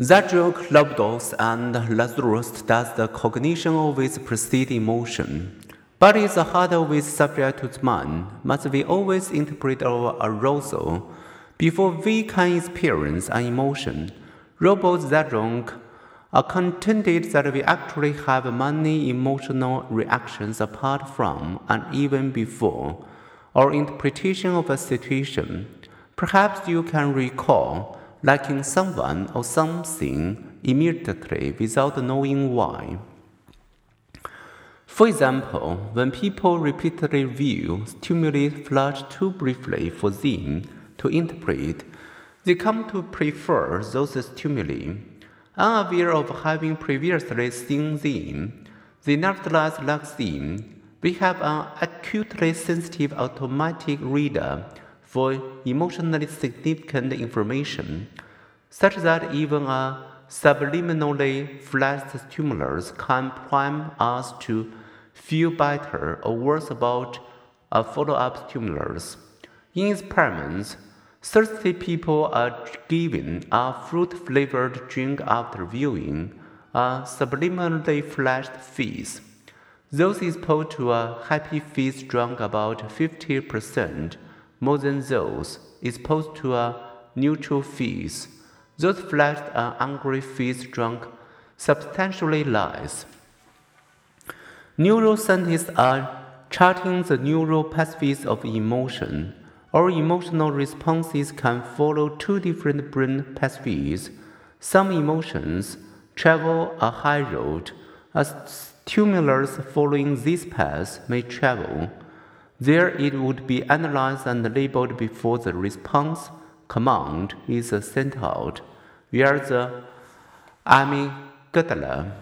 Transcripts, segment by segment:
Zadok, Leptos, and Lazarus does the cognition always precede emotion. But is the heart always subject to mind? Must we always interpret our arousal before we can experience an emotion? Robots Zadok are contented that we actually have many emotional reactions apart from and even before our interpretation of a situation. Perhaps you can recall liking someone or something immediately without knowing why. For example, when people repeatedly view stimuli flash too briefly for them to interpret, they come to prefer those stimuli. Unaware of having previously seen them, they nevertheless like them. We have an acutely sensitive automatic reader for emotionally significant information, such that even a subliminally flashed stimulus can prime us to feel better or worse about a follow-up stimulus. In experiments, thirsty people are given a fruit-flavored drink after viewing a subliminally flashed face. Those exposed to a happy face drank about 50% more than those exposed to a neutral phase. Those flashed an angry phase drunk substantially less. Neuroscientists are charting the neural pathways of emotion. Our emotional responses can follow two different brain pathways. Some emotions travel a high road. A stimulus following this path may travel there it would be analyzed and labeled before the response command is sent out via the amygdala.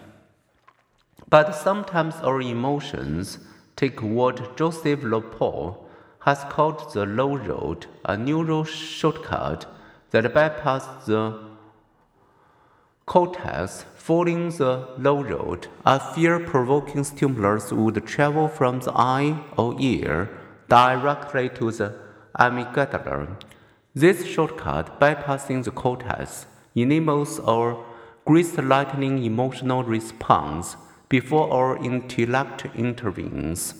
But sometimes our emotions take what Joseph Lopol has called the low road, a neural shortcut that bypasses the cortex. Following the low road, a fear-provoking stimulus would travel from the eye or ear directly to the amygdala. This shortcut, bypassing the cortex, enables our grease lightning emotional response before our intellect intervenes.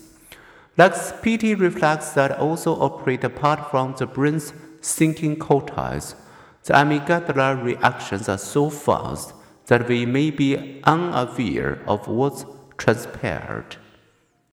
Like spiti reflex that also operate apart from the brain's thinking cortex, the amygdala reactions are so fast that we may be unaware of what's transpired.